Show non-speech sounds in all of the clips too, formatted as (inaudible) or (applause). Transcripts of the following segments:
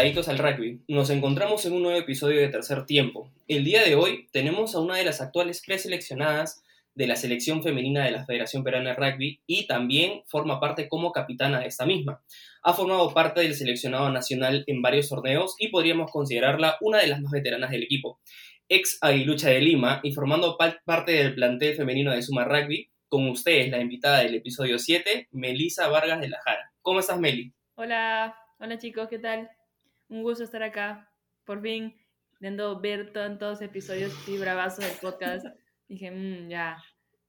adictos al rugby? Nos encontramos en un nuevo episodio de Tercer Tiempo. El día de hoy tenemos a una de las actuales preseleccionadas de la selección femenina de la Federación Peruana de Rugby y también forma parte como capitana de esta misma. Ha formado parte del seleccionado nacional en varios torneos y podríamos considerarla una de las más veteranas del equipo. Ex Aguilucha de Lima y formando parte del plantel femenino de Suma Rugby, con ustedes la invitada del episodio 7, Melisa Vargas de la Jara. ¿Cómo estás, Meli? Hola, hola chicos, ¿qué tal? Un gusto estar acá. Por fin, viendo ver tantos episodios y bravazos del podcast. (laughs) Dije, mmm, ya,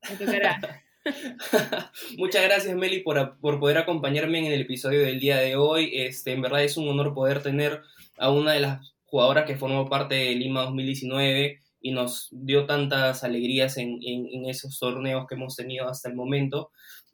me tocará. (laughs) Muchas gracias, Meli, por, por, poder acompañarme en el episodio del día de hoy. Este, en verdad es un honor poder tener a una de las jugadoras que formó parte de Lima 2019 y nos dio tantas alegrías en, en, en esos torneos que hemos tenido hasta el momento.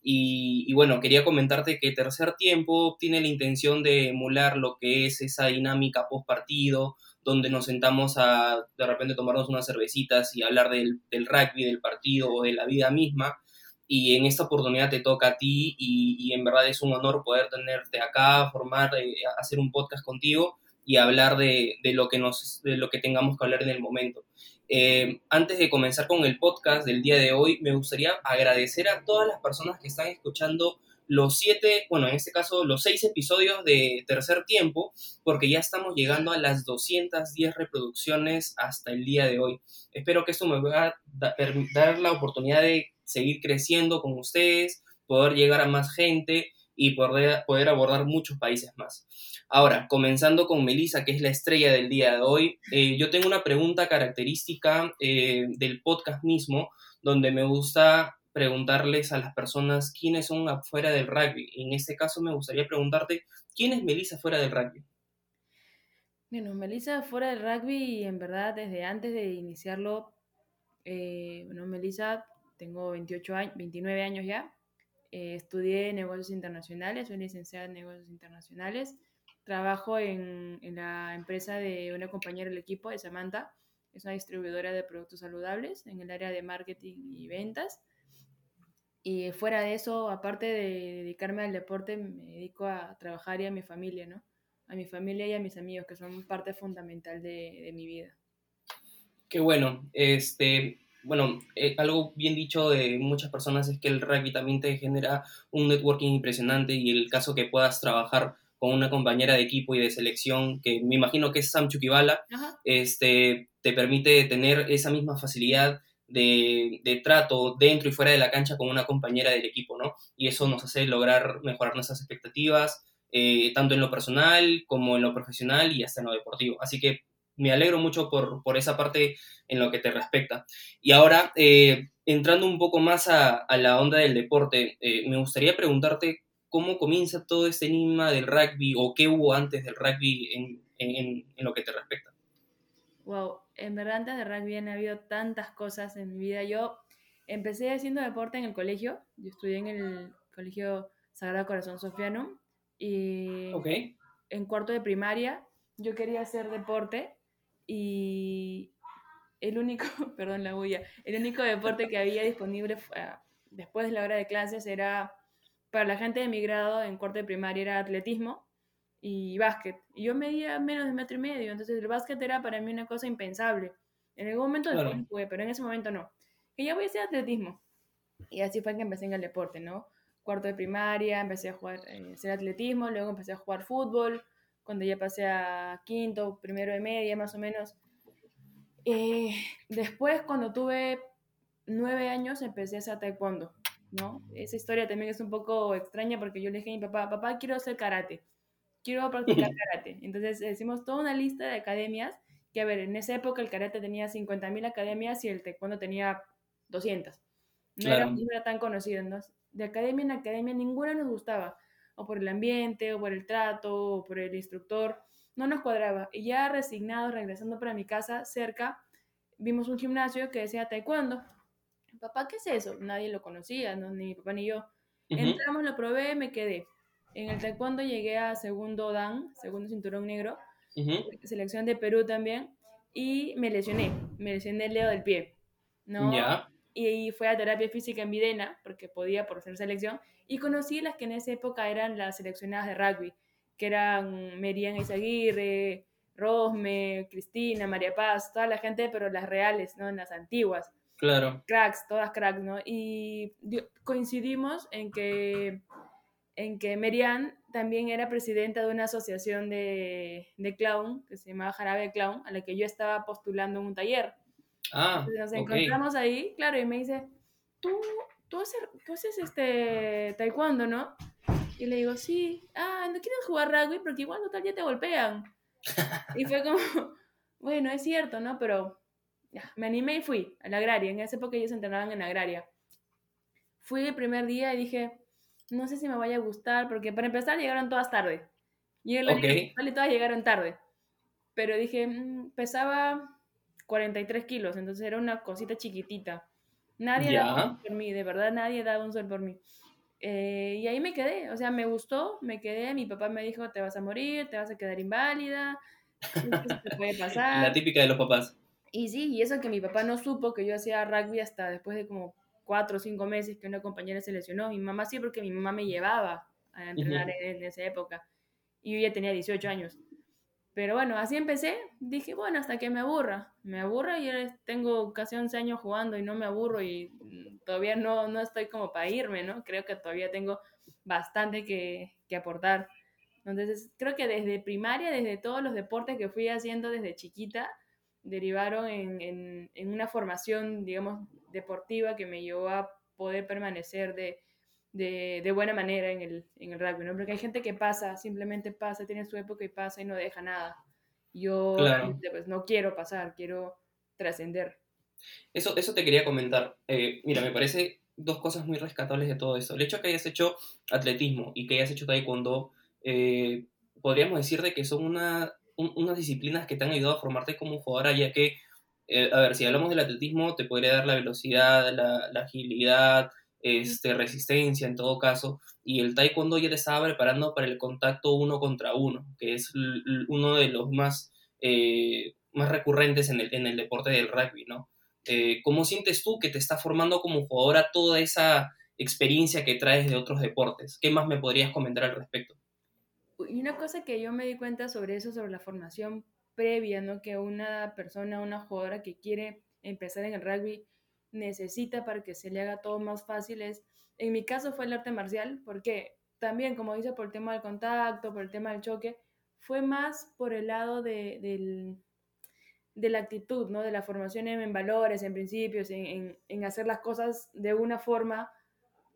Y, bueno, quería comentarte que Tercer Tiempo tiene la intención de emular lo que es esa dinámica post partido, donde nos sentamos a de repente tomarnos unas cervecitas y hablar del, rugby, del partido o de la vida misma. Y en esta oportunidad te toca a ti y, y en verdad es un honor poder tenerte acá, formar, eh, hacer un podcast contigo y hablar de, de, lo que nos, de lo que tengamos que hablar en el momento. Eh, antes de comenzar con el podcast del día de hoy, me gustaría agradecer a todas las personas que están escuchando los siete, bueno, en este caso los seis episodios de tercer tiempo, porque ya estamos llegando a las 210 reproducciones hasta el día de hoy. Espero que esto me va a dar la oportunidad de seguir creciendo con ustedes, poder llegar a más gente y poder, poder abordar muchos países más. Ahora, comenzando con Melissa, que es la estrella del día de hoy, eh, yo tengo una pregunta característica eh, del podcast mismo, donde me gusta preguntarles a las personas quiénes son afuera del rugby. En este caso me gustaría preguntarte, ¿quién es Melissa fuera del rugby? Bueno, Melissa fuera del rugby, en verdad, desde antes de iniciarlo, eh, bueno, Melissa, tengo 28 años, 29 años ya, estudié negocios internacionales, soy licenciada en negocios internacionales, Trabajo en, la empresa de una compañera del equipo, de Samantha. Es una distribuidora de productos saludables en el área de marketing y ventas. Y fuera de eso, aparte de dedicarme al deporte, me dedico a trabajar y a mi familia, ¿no? A mi familia y a mis amigos, que son parte fundamental de, de mi vida. Qué bueno. Este, bueno, eh, algo bien dicho de muchas personas es que el rugby también te genera un networking impresionante y el caso que puedas trabajar con una compañera de equipo y de selección que me imagino que es Sam Chukibala, este, te permite tener esa misma facilidad de, de, trato dentro y fuera de la cancha con una compañera del equipo, ¿no? Y eso nos hace lograr mejorar nuestras expectativas, eh, tanto en lo personal como en lo profesional y hasta en lo deportivo. Así que me alegro mucho por, por esa parte en lo que te respecta. Y ahora, eh, entrando un poco más a, a, la onda del deporte, eh, me gustaría preguntarte cómo comienza todo este enigma del rugby o qué hubo antes del rugby en, en, en, lo que te respecta. Wow, en verdad antes del rugby han habido tantas cosas en mi vida. Yo empecé haciendo deporte en el colegio, yo estudié en el colegio Sagrado Corazón Sofiano y okay. en cuarto de primaria yo quería hacer deporte y el único, (laughs) perdón la bulla, el único deporte que había disponible uh, después de la hora de clases era para la gente de mi grado en cuarto de primaria era atletismo y básquet. Y yo medía menos de metro y medio, entonces el básquet era para mí una cosa impensable. En algún momento después claro. jugué, pero en ese momento no. Y ya voy a hacer atletismo. Y así fue que empecé en el deporte, ¿no? Cuarto de primaria, empecé a jugar, eh, hacer atletismo, luego empecé a jugar fútbol, cuando ya pasé a quinto, primero de media, más o menos. Eh, después, cuando tuve nueve años, empecé a hacer taekwondo. ¿No? Esa historia también es un poco extraña porque yo le dije a mi papá, papá, quiero hacer karate, quiero practicar (laughs) karate. Entonces hicimos toda una lista de academias, que a ver, en esa época el karate tenía 50.000 academias y el taekwondo tenía 200. No, claro. era, no era, tan conocido. ¿no? De academia en academia ninguna nos gustaba, o por el ambiente, o por el trato, o por el instructor, no nos cuadraba. Y ya resignados, regresando para mi casa, cerca, vimos un gimnasio que decía taekwondo papá, ¿qué es eso? Nadie lo conocía, ¿no? ni mi papá ni yo. Uh -huh. Entramos, lo probé, me quedé. En el taekwondo llegué a segundo dan, segundo cinturón negro, uh -huh. selección de Perú también, y me lesioné, me lesioné el dedo del pie, ¿no? Yeah. Y fue a terapia física en Videna, porque podía por ser selección, y conocí las que en esa época eran las seleccionadas de rugby. que eran Merian Izaguirre, Rosme, Cristina, María Paz, toda la gente, pero las reales, ¿no? En las antiguas. Claro. Cracks, todas cracks, ¿no? Y coincidimos en que, en que Merian también era presidenta de una asociación de, de clown, que se llamaba Jarabe Clown, a la que yo estaba postulando en un taller. Ah, Entonces nos encontramos ahí, claro, y me dice, tú, tú, haces, tú haces este taekwondo, ¿no? Y le digo, sí, ah, ¿no quieres jugar rugby? Porque igual tal día te golpean. (laughs) Y fue como, bueno, es cierto, ¿no? Pero ya, me animé y fui a la agraria. En esa época ellos entrenaban en la agraria. Fui el primer día y dije, no sé si me vaya a gustar, porque para empezar llegaron todas tarde. Y el okay. todas llegaron tarde. Pero dije, mm, pesaba 43 kilos, entonces era una cosita chiquitita. Nadie daba un sol por mí, de verdad nadie daba un sol por mí. Eh, y ahí me quedé, o sea, me gustó, me quedé, mi papá me dijo, te vas a morir, te vas a quedar inválida, te puede (laughs) pasar. La típica de los papás. Y sí, y eso que mi papá no supo que yo hacía rugby hasta después de como cuatro o cinco meses que una compañera se lesionó. Mi mamá sí, porque mi mamá me llevaba a entrenar en, esa época. Y yo ya tenía 18 años. Pero bueno, así empecé. Dije, bueno, hasta que me aburra. Me aburra y tengo casi 11 años jugando y no me aburro y todavía no, no estoy como para irme, ¿no? Creo que todavía tengo bastante que, que aportar. Entonces, creo que desde primaria, desde todos los deportes que fui haciendo desde chiquita, derivaron en, en, en una formación, digamos, deportiva que me llevó a poder permanecer de, de, de, buena manera en el, en el rugby, ¿no? Porque hay gente que pasa, simplemente pasa, tiene su época y pasa y no deja nada. Yo pues, no quiero pasar, quiero trascender. Eso, eso te quería comentar. Eh, mira, me parece dos cosas muy rescatables de todo eso. El hecho de que hayas hecho atletismo y que hayas hecho taekwondo, eh, podríamos decir de que son una, unas disciplinas que te han ayudado a formarte como jugadora, ya que, eh, a ver, si hablamos del atletismo, te podría dar la velocidad, la, la agilidad, este, resistencia en todo caso, y el taekwondo ya te estaba preparando para el contacto uno contra uno, que es uno de los más, eh, más recurrentes en el, en el, deporte del rugby, ¿no? Eh, ¿Cómo sientes tú que te está formando como jugadora toda esa experiencia que traes de otros deportes? ¿Qué más me podrías comentar al respecto? Y una cosa que yo me di cuenta sobre eso, sobre la formación previa, ¿no? Que una persona, una jugadora que quiere empezar en el rugby, necesita para que se le haga todo más fácil es, en mi caso fue el arte marcial, porque también, como dice, por el tema del contacto, por el tema del choque, fue más por el lado de, del, de la actitud, ¿no? De la formación en, valores, en principios, en, en, hacer las cosas de una forma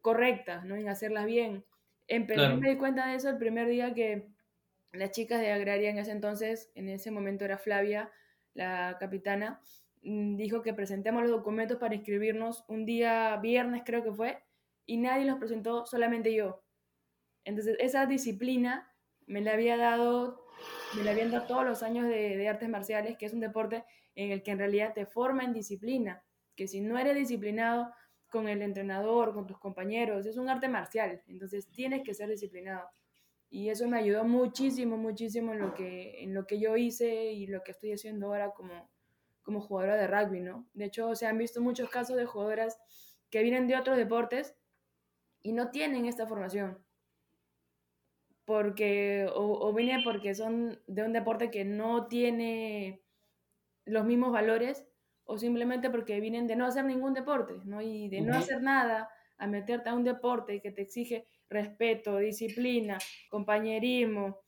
correcta, ¿no? En hacerlas bien. En Perú me di cuenta de eso el primer día que las chicas de Agraria en ese entonces, en ese momento era Flavia, la capitana, Mm, dijo que presentemos los documentos para inscribirnos un día viernes creo que fue y nadie los presentó, solamente yo. Entonces esa disciplina me la había dado, me la habían dado todos los años de, de artes marciales, que es un deporte en el que en realidad te forma en disciplina, que si no eres disciplinado con el entrenador, con tus compañeros, es un arte marcial, entonces tienes que ser disciplinado. Y eso me ayudó muchísimo, muchísimo en lo que, en lo que yo hice y lo que estoy haciendo ahora como, como jugadora de rugby, ¿no? De hecho, se han visto muchos casos de jugadoras que vienen de otros deportes y no tienen esta formación. Porque, o, vienen porque son de un deporte que no tiene los mismos valores, o simplemente porque vienen de no hacer ningún deporte, ¿no? Y de no hacer nada a meterte a un deporte que te exige respeto, disciplina, compañerismo,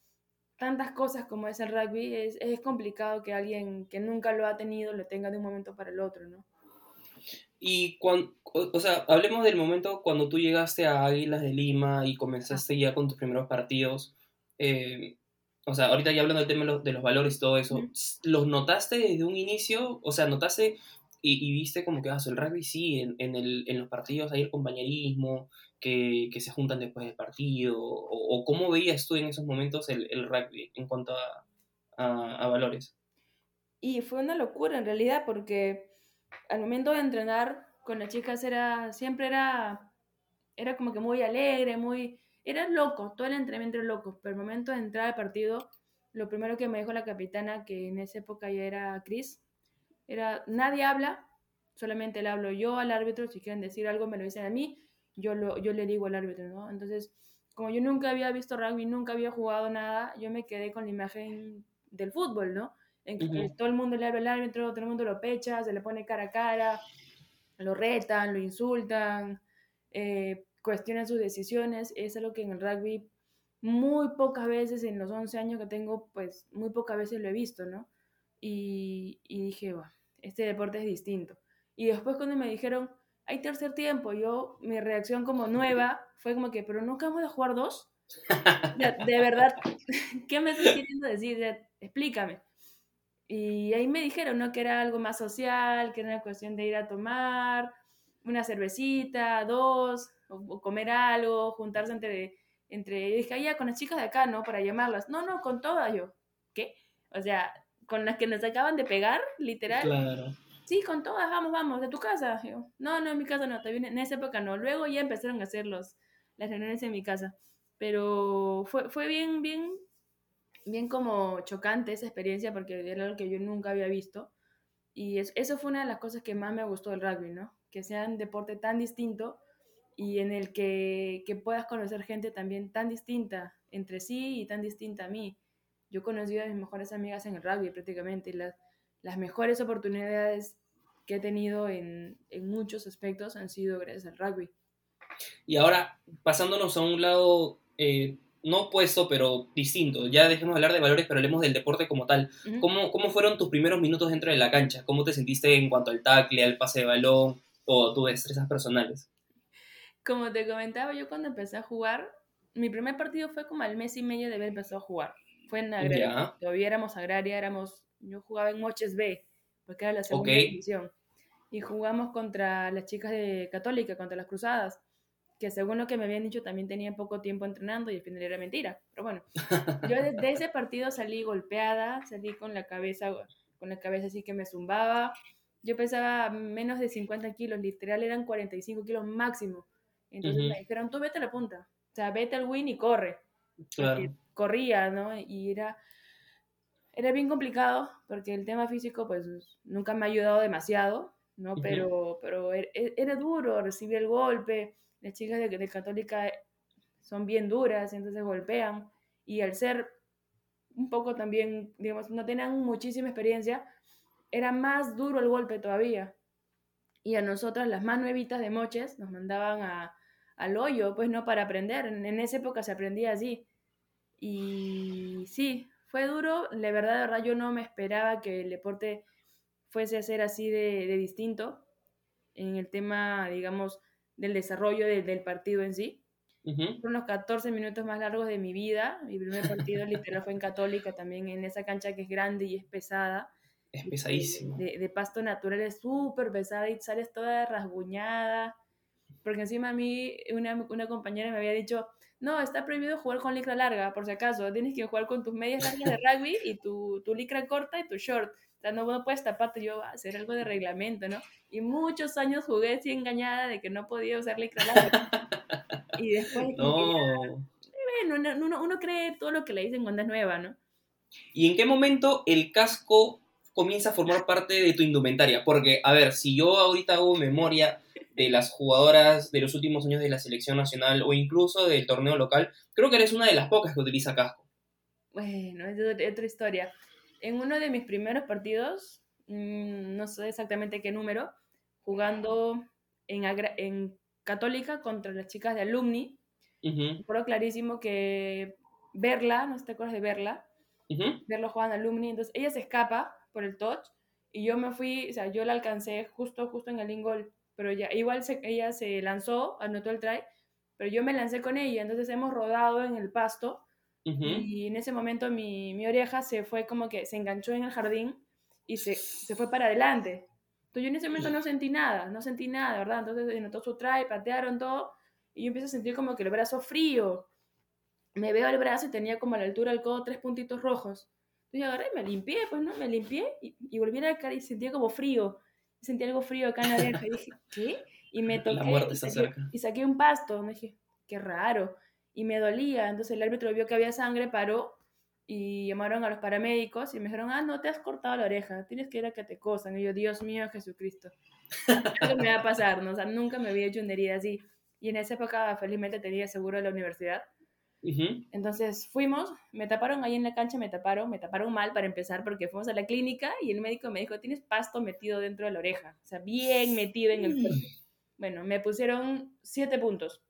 tantas cosas como es el rugby, es, es, complicado que alguien que nunca lo ha tenido lo tenga de un momento para el otro, ¿no? Y cuando, o sea, hablemos del momento cuando tú llegaste a Águilas de Lima y comenzaste ya con tus primeros partidos. Eh, o sea, ahorita ya hablando del tema de los, valores y todo eso, ¿los notaste desde un inicio? O sea, ¿notaste y, viste como que, ah, el rugby sí, en, en, el, en los partidos hay el compañerismo, que, que, se juntan después del partido? O, cómo veías tú en esos momentos el, el rugby en cuanto a, a, valores? Y fue una locura en realidad, porque al momento de entrenar con las chicas era, siempre era, era como que muy alegre, muy, era loco, todo el entrenamiento era loco, pero al momento de entrar al partido, lo primero que me dijo la capitana, que en esa época ya era Chris, era, nadie habla, solamente le hablo yo al árbitro, si quieren decir algo me lo dicen a mí, yo, lo, yo le digo al árbitro, ¿no? Entonces, como yo nunca había visto rugby, nunca había jugado nada, yo me quedé con la imagen del fútbol, ¿no? En que todo el mundo le habla al árbitro, todo el mundo lo pecha, se le pone cara a cara, lo retan, lo insultan, eh, cuestionan sus decisiones. Es algo que en el rugby muy pocas veces, en los 11 años que tengo, pues muy pocas veces lo he visto, ¿no? Y, y dije, bueno, este deporte es distinto. Y después cuando me dijeron, hay tercer tiempo, yo, mi reacción como nueva fue como que, pero nunca vamos a jugar dos. (laughs) de, verdad, (laughs) ¿qué me estás queriendo decir? explícame. Y ahí me dijeron, ¿no? Que era algo más social, que era una cuestión de ir a tomar una cervecita, dos, o, comer algo, juntarse entre, entre, y dije, ah, ya, con las chicas de acá, ¿no? Para llamarlas. No, no, con todas yo. ¿Qué? O sea, con las que nos acaban de pegar, literal. Claro. Sí, con todas, vamos, vamos, de tu casa. Yo, no, no, en mi casa no, en esa época no. Luego ya empezaron a hacer los, las reuniones en mi casa. Pero fue, fue bien, bien, bien como chocante esa experiencia porque era algo que yo nunca había visto. Y eso fue una de las cosas que más me gustó del rugby, ¿no? Que sea un deporte tan distinto y en el que, que puedas conocer gente también tan distinta entre sí y tan distinta a mí. Yo he conocido a mis mejores amigas en el rugby prácticamente y las, las mejores oportunidades que he tenido en, en, muchos aspectos han sido gracias al rugby. Y ahora, pasándonos a un lado eh, no opuesto, pero distinto, ya dejemos de hablar de valores, pero hablemos del deporte como tal. ¿Cómo, ¿Cómo fueron tus primeros minutos dentro de la cancha? ¿Cómo te sentiste en cuanto al tackle, al pase de balón o tus destrezas personales? Como te comentaba, yo cuando empecé a jugar, mi primer partido fue como al mes y medio de haber empezado a jugar. Fue en Agraria. Todavía éramos Agraria, éramos, yo jugaba en Moches B, porque era la segunda división. Y jugamos contra las chicas de Católica, contra las Cruzadas, que según lo que me habían dicho también tenían poco tiempo entrenando y al final era mentira. Pero bueno, (laughs) yo de, ese partido salí golpeada, salí con la cabeza, con la cabeza así que me zumbaba. Yo pesaba menos de 50 kilos, literal eran 45 kilos máximo. Entonces me dijeron, tú vete a la punta, o sea, vete al win y corre. Claro. Corría, ¿no? Y era, era bien complicado porque el tema físico pues nunca me ha ayudado demasiado, ¿no? Pero, pero er, e, era, duro recibir el golpe, las chicas de, de Católica son bien duras, entonces golpean, y al ser un poco también, digamos, no tenían muchísima experiencia, era más duro el golpe todavía. Y a nosotras, las más nuevitas de moches, nos mandaban a, al hoyo, pues no para aprender. En, en, esa época se aprendía así. Y sí, fue duro. De verdad, de verdad, yo no me esperaba que el deporte fuese a ser así de, distinto en el tema, digamos, del desarrollo del partido en sí. Fueron los 14 minutos más largos de mi vida. Mi primer partido literal fue en Católica, también en esa cancha que es grande y es pesada. Es pesadísimo. De, pasto natural es súper pesada y sales toda rasguñada. Porque encima a mí una, una compañera me había dicho, no, está prohibido jugar con licra larga, por si acaso. Tienes que jugar con tus medias largas de rugby y tu, tu licra corta y tu short. O sea, no, no puedes taparte yo a hacer algo de reglamento, ¿no? Y muchos años jugué así engañada de que no podía usar licra larga. y después... (laughs) No. bueno, uno, uno cree todo lo que le dicen cuando es nueva, ¿no? ¿Y en qué momento el casco comienza a formar parte de tu indumentaria? Porque, a ver, si yo ahorita hago memoria de las jugadoras de los últimos años de la selección nacional o incluso del torneo local, creo que eres una de las pocas que utiliza casco. Bueno, es otra historia. En uno de mis primeros partidos, mm, no sé exactamente qué número, jugando en, en Católica contra las chicas de Alumni, uh clarísimo que verla, no sé te acuerdas de verla, verlo jugando Alumni, entonces ella se escapa por el touch y yo me fui, o sea, yo la alcancé justo, justo en el ingol pero ya, igual se, ella se lanzó, anotó el try, pero yo me lancé con ella, entonces hemos rodado en el pasto y en ese momento mi, mi, oreja se fue como que se enganchó en el jardín y se, se fue para adelante. Entonces yo en ese momento no sentí nada, no sentí nada, ¿verdad? Entonces anotó su try, patearon todo y yo empiezo a sentir como que el brazo frío. Me veo el brazo y tenía como a la altura del codo tres puntitos rojos. Entonces yo agarré, me limpié, pues no, me limpié y, y volví a la cara y sentía como frío sentí algo frío acá en la oreja y dije, ¿qué? Y me toqué. La muerte está y saqué, cerca. Y saqué un pasto. Me dije, qué raro. Y me dolía. Entonces el árbitro vio que había sangre, paró y llamaron a los paramédicos y me dijeron, ah, no te has cortado la oreja, tienes que ir a que te cosan. Y yo, Dios mío, Jesucristo. ¿Qué me va a pasar? ¿no? O sea, nunca me había hecho una herida así. Y en esa época, felizmente, tenía seguro de la universidad. Entonces fuimos, me taparon ahí en la cancha, me taparon, me taparon mal para empezar porque fuimos a la clínica y el médico me dijo, tienes pasto metido dentro de la oreja, o sea, bien metido en el cuerpo. Bueno, me pusieron siete puntos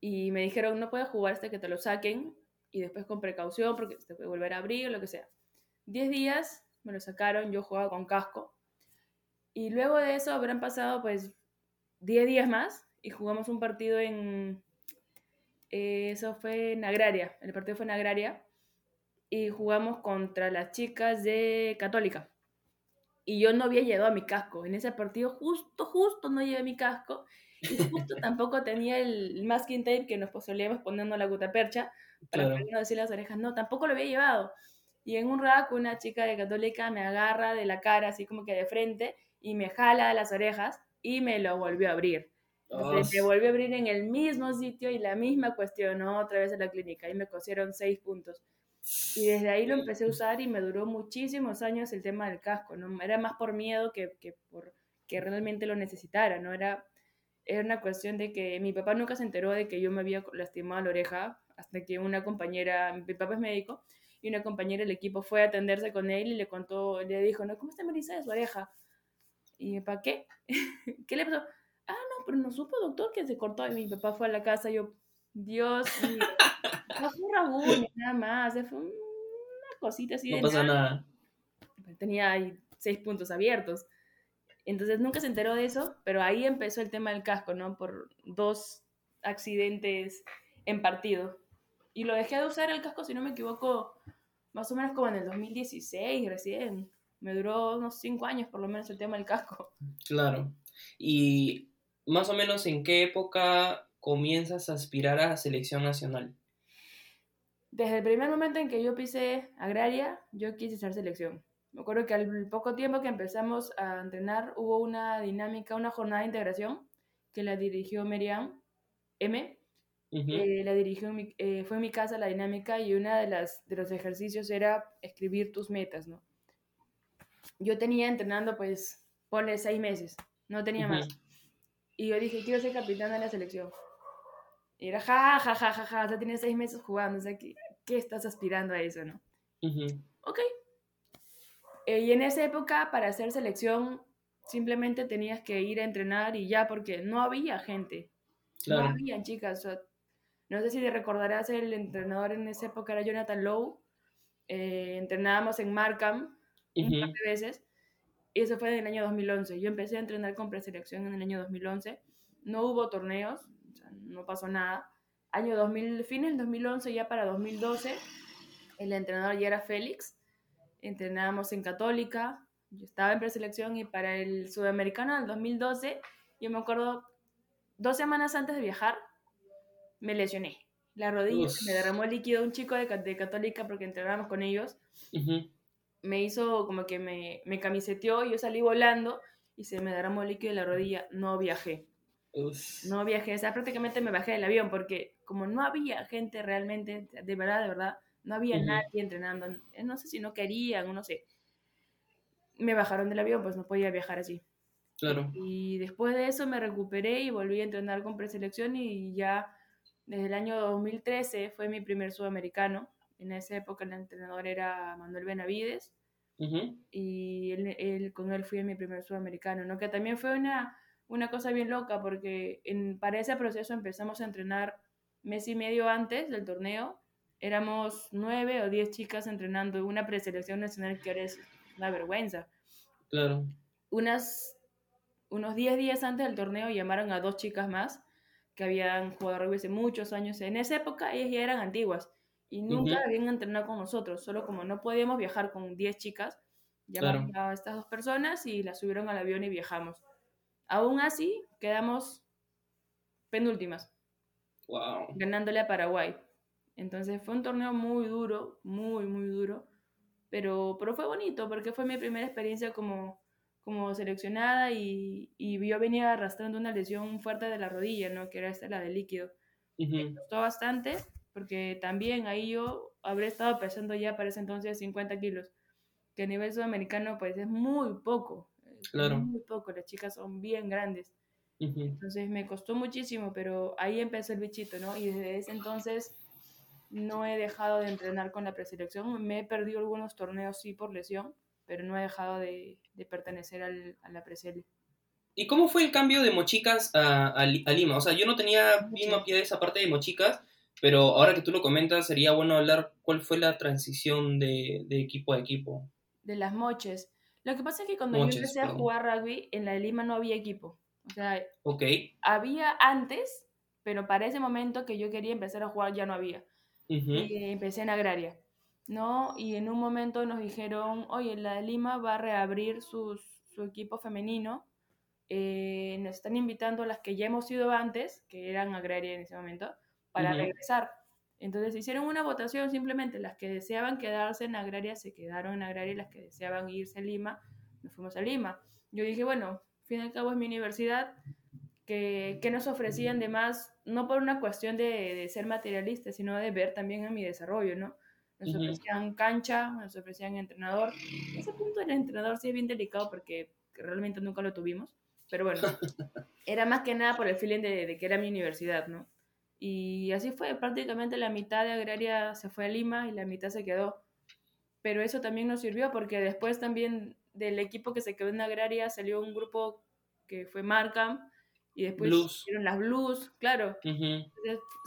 y me dijeron, no puedes jugar hasta que te lo saquen y después con precaución porque te puede volver a abrir o lo que sea. Diez días me lo sacaron, yo jugaba con casco y luego de eso habrán pasado pues diez días más y jugamos un partido en eh, eso fue en Agraria, el partido fue en Agraria, y jugamos contra las chicas de Católica. Y yo no había llevado mi casco. En ese partido justo, justo no llevé mi casco. Y justo (laughs) tampoco tenía el masking tape que nos solíamos poniendo la gutapercha para Claro. no decir las orejas. No, tampoco lo había llevado. Y en un rato una chica de Católica me agarra de la cara, así como que de frente, y me jala las orejas y me lo volvió a abrir. Entonces, Oh, volvió a abrir en el mismo sitio y la misma cuestión, ¿no? Otra vez en la clínica. Ahí me cosieron seis puntos. Y desde ahí lo empecé a usar y me duró muchísimos años el tema del casco, ¿no? Era más por miedo que, que por que realmente lo necesitara, ¿no? Era, era una cuestión de que mi papá nunca se enteró de que yo me había lastimado la oreja hasta que una compañera, mi papá es médico, y una compañera del equipo fue a atenderse con él y le contó, le dijo, ¿no? ¿Cómo está Melissa de su oreja? Y papá, ¿qué? (laughs) ¿Qué le pasó? Pero no supo, doctor, que se cortó. Y mi papá fue a la casa, yo, Dios mío, (laughs) un rasguño, nada más, fue una cosita así no de pasa nada. nada. Tenía ahí seis puntos abiertos. Entonces nunca se enteró de eso, pero ahí empezó el tema del casco, ¿no? Por dos accidentes en partido. Y lo dejé de usar el casco, si no me equivoco, más o menos como en el 2016 recién. Me duró unos cinco años por lo menos el tema del casco. Claro. Y más o menos en qué época comienzas a aspirar a la selección nacional. Desde el primer momento en que yo pisé agraria, yo quise ser selección. Me acuerdo que al poco tiempo que empezamos a entrenar hubo una dinámica, una jornada de integración que la dirigió Merian M. Ujú. Eh, la dirigió en mi- eh, fue en mi casa la dinámica y una de las de los ejercicios era escribir tus metas, ¿no? Yo tenía entrenando pues ponle seis meses, no tenía Ujú. más. Y yo dije, quiero ser capitán de la selección. Y era, ja, ja, ja, ja, ja, sea, tienes seis meses jugando, o sea, ¿qué, qué estás aspirando a eso, no? Ujú. Ok. Eh, y en esa época, para hacer selección, simplemente tenías que ir a entrenar y ya, porque no había gente. No Claro. había chicas. o sea, no sé si te recordarás, el entrenador en esa época era Jonathan Lowe. Eh, entrenábamos en Markham un par de veces. Y eso fue en el año 2011. Yo empecé a entrenar con preselección en el año 2011. No hubo torneos, o sea, no pasó nada. Año 2000, fines del 2011, ya para 2012, el entrenador ya era Félix. Entrenábamos en Católica. Yo estaba en preselección y para el sudamericano del 2012, yo me acuerdo, dos semanas antes de viajar, me lesioné. La rodilla Uf. me derramó líquido. Un chico de, de Católica, porque entrenábamos con ellos, Ujú. Me hizo como que me, me camiseteó y yo salí volando y se me derramó líquido en la rodilla. No viajé. Uf. No viajé. O sea, prácticamente me bajé del avión porque como no había gente realmente, de verdad, de verdad, no había nadie entrenando. Eh, No sé si no querían no sé. Me bajaron del avión, pues no podía viajar así. Claro. Y después de eso me recuperé y volví a entrenar con preselección y ya desde el año 2013 fue mi primer sudamericano. En esa época el entrenador era Manuel Benavides Ujú. y él, él- con él fui en mi primer sudamericano, ¿no? Que también fue una, una cosa bien loca porque en, para ese proceso empezamos a entrenar mes y medio antes del torneo. Éramos nueve o diez chicas entrenando una preselección nacional que ahora es una vergüenza. Claro. Unas, unos 10 días antes del torneo llamaron a dos chicas más que habían jugado rugby hace muchos años. En esa época ellas ya eran antiguas y nunca Ujú. habían entrenado con nosotros. Solo como no podíamos viajar con 10 chicas, llamaron a estas dos personas y las subieron al avión y viajamos. Aún así, quedamos penúltimas, Wow. ganándole a Paraguay. Entonces fue un torneo muy duro, muy, muy duro, pero, pero fue bonito porque fue mi primera experiencia como, como seleccionada y, y yo venía arrastrando una lesión fuerte de la rodilla, ¿no? Que era esta, la de líquido. Ujú. costó bastante porque también ahí yo habré estado pesando ya para ese entonces 50 kilos, que a nivel sudamericano pues es muy poco, es Claro. muy poco, las chicas son bien grandes, entonces me costó muchísimo, pero ahí empezó el bichito, ¿no? Y desde ese entonces no he dejado de entrenar con la preselección. Me he perdido algunos torneos, sí, por lesión, pero no he dejado de, pertenecer al, a la preselección. ¿Y cómo fue el cambio de Mochicas a, Lima? O sea, yo no tenía mismo a pie de esa parte de Mochicas, pero ahora que tú lo comentas, sería bueno hablar cuál fue la transición de, equipo a equipo. De las moches. Lo que pasa es que cuando yo empecé a jugar rugby, en la de Lima no había equipo. O sea, había antes, pero para ese momento que yo quería empezar a jugar ya no había. Y empecé en agraria, ¿no? Y en un momento nos dijeron, oye, la de Lima va a reabrir su equipo femenino. Eh, nos están invitando a las que ya hemos ido antes, que eran agraria en ese momento, para regresar. Entonces hicieron una votación, simplemente las que deseaban quedarse en agraria se quedaron en agraria y las que deseaban irse a Lima, nos fuimos a Lima. Yo dije, bueno, al fin y al cabo es mi universidad, que, que nos ofrecían de más, no por una cuestión de, de, ser materialista, sino de ver también en mi desarrollo, ¿no? Nos ofrecían cancha, nos ofrecían entrenador. Ese punto del entrenador sí es bien delicado porque realmente nunca lo tuvimos, pero bueno, (laughs) era más que nada por el feeling de, de que era mi universidad, ¿no? Y así fue, prácticamente la mitad de Agraria se fue a Lima y la mitad se quedó. Pero eso también nos sirvió porque después también del equipo que se quedó en Agraria salió un grupo que fue Markham y después blues. las Blues, claro.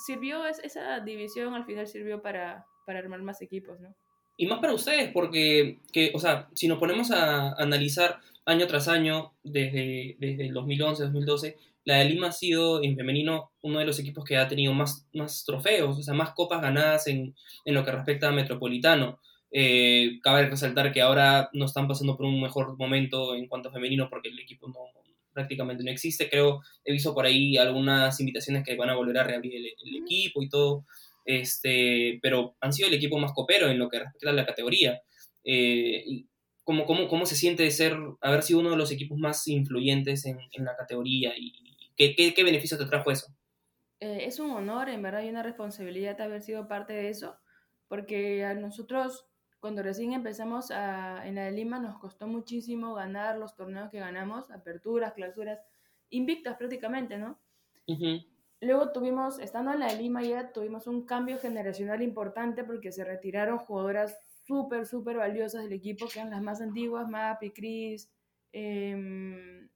Sirvió, esa división al final sirvió para, para armar más equipos, ¿no? Y más para ustedes, porque, que, o sea, si nos ponemos a analizar año tras año, desde, desde el 2011, 2012, la de Lima ha sido en femenino uno de los equipos que ha tenido más, más trofeos, o sea, más copas ganadas en, lo que respecta a Metropolitano. Eh, cabe resaltar que ahora no están pasando por un mejor momento en cuanto a femenino porque el equipo no, prácticamente no existe. Creo, he visto por ahí algunas invitaciones que van a volver a reabrir el, equipo y todo, este, pero han sido el equipo más copero en lo que respecta a la categoría. Eh, ¿cómo, cómo, cómo, se siente de ser, haber sido uno de los equipos más influyentes en, en la categoría y, ¿Qué, qué, beneficio te trajo eso? Eh, es un honor, en verdad, y una responsabilidad haber sido parte de eso, porque a nosotros, cuando recién empezamos a, en la de Lima, nos costó muchísimo ganar los torneos que ganamos, aperturas, clausuras, invictas prácticamente, ¿no? Luego tuvimos, estando en la de Lima ya, tuvimos un cambio generacional importante porque se retiraron jugadoras súper, súper valiosas del equipo, que eran las más antiguas, Mapi, Cris, eh,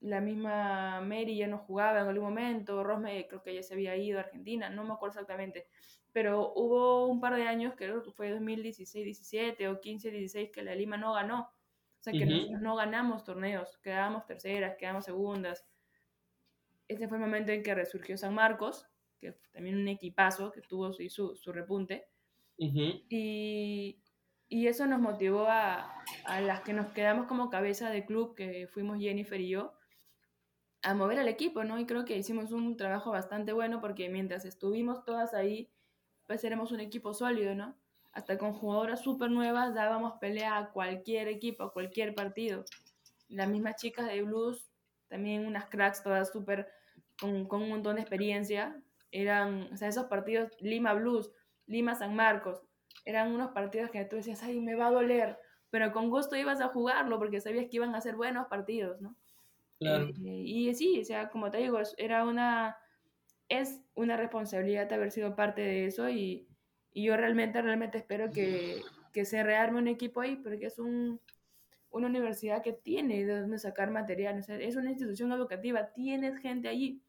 la misma Mary ya no jugaba en algún momento, Rosme creo que ya se había ido a Argentina, no me acuerdo exactamente, pero hubo un par de años, creo que fue 2016, 17 o 15, 16, que la Lima no ganó. O sea, que nosotros no ganamos torneos, quedábamos terceras, quedábamos segundas. Ese fue el momento en que resurgió San Marcos, que fue también un equipazo que tuvo su, su repunte. y, y, eso nos motivó a, a, las que nos quedamos como cabeza de club, que fuimos Jennifer y yo, a mover al equipo, ¿no? Y creo que hicimos un trabajo bastante bueno porque mientras estuvimos todas ahí, pues éramos un equipo sólido, ¿no? Hasta con jugadoras súper nuevas dábamos pelea a cualquier equipo, a cualquier partido. Las mismas chicas de Blues, también unas cracks todas súper, con, con, un montón de experiencia. Eran, o sea, esos partidos, Lima Blues, Lima San Marcos, eran unos partidos que tú decías, ay, me va a doler, pero con gusto ibas a jugarlo porque sabías que iban a ser buenos partidos, ¿no? Eh, y sí, o sea, como te digo, era una, es una responsabilidad haber sido parte de eso y, yo realmente, realmente espero que, se rearme un equipo ahí porque es un, una universidad que tiene de dónde sacar material, es una institución educativa, tienes gente allí,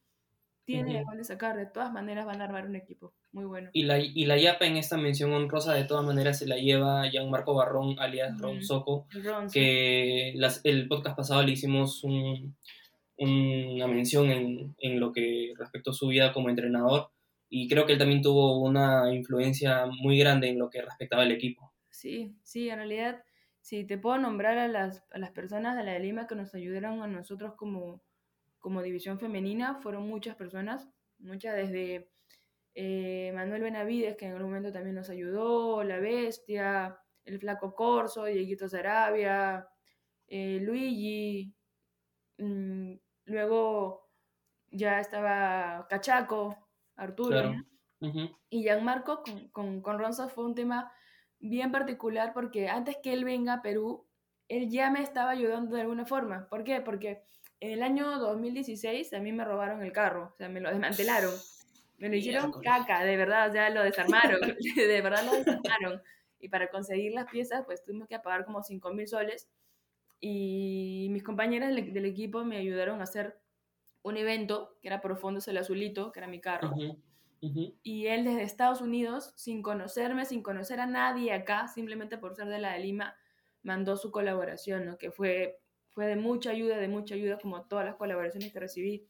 tiene de dónde sacar, de todas maneras van a armar un equipo muy bueno. Y la, y la YAPA en esta mención honrosa de todas maneras se la lleva Marco Barrón, alias Ron Soco, que el podcast pasado le hicimos un, una mención en, en, lo que respecto a su vida como entrenador y creo que él también tuvo una influencia muy grande en lo que respectaba al equipo. Sí, sí, en realidad, si te puedo nombrar a las, a las personas de la de Lima que nos ayudaron a nosotros como, como división femenina, fueron muchas personas, muchas desde eh, Manuel Benavides, que en algún momento también nos ayudó, La Bestia, el Flaco Corso, Dieguito Sarabia, eh, Luigi, mm, luego ya estaba Cachaco, Arturo, y Gianmarco con, con, con Ronzo fue un tema bien particular porque antes que él venga a Perú, él ya me estaba ayudando de alguna forma. ¿Por qué? Porque el año 2016 a mí me robaron el carro, o sea, me lo desmantelaron. Me lo hicieron caca, de verdad, o sea, lo desarmaron, (laughs) de verdad lo desarmaron. Y para conseguir las piezas, pues tuvimos que pagar como 5 mil soles. Y mis compañeras del, equipo me ayudaron a hacer un evento que era por Fondos el Azulito, que era mi carro. Y él desde Estados Unidos, sin conocerme, sin conocer a nadie acá, simplemente por ser de la de Lima, mandó su colaboración, ¿no? que fue, fue de mucha ayuda, de mucha ayuda, como todas las colaboraciones que recibí.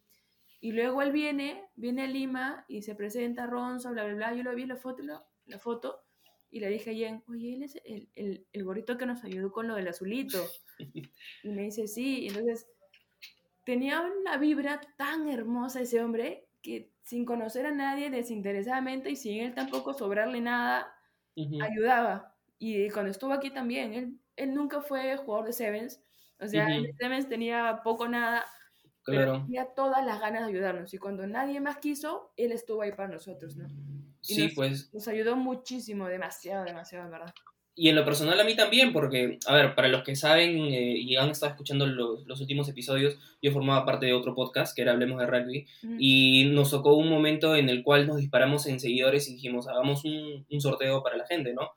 Y luego él viene, viene a Lima y se presenta Ronzo, bla, bla, bla. Yo lo vi la foto, la, foto y le dije a Jen, oye, él es el, el, el, gorrito que nos ayudó con lo del azulito. (laughs) Y me dice, sí. entonces tenía una vibra tan hermosa ese hombre que sin conocer a nadie desinteresadamente y sin él tampoco sobrarle nada, ayudaba. Y cuando estuvo aquí también, él, él nunca fue jugador de Sevens. O sea, en Sevens tenía poco nada, pero tenía todas las ganas de ayudarnos. Y cuando nadie más quiso, él estuvo ahí para nosotros, ¿no? sí, pues. Nos ayudó muchísimo, demasiado, demasiado, en verdad. Y en lo personal a mí también, porque, a ver, para los que saben eh, y han estado escuchando los, los, últimos episodios, yo formaba parte de otro podcast que era Hablemos de Rugby, y nos tocó un momento en el cual nos disparamos en seguidores y dijimos, hagamos un, un, sorteo para la gente, ¿no?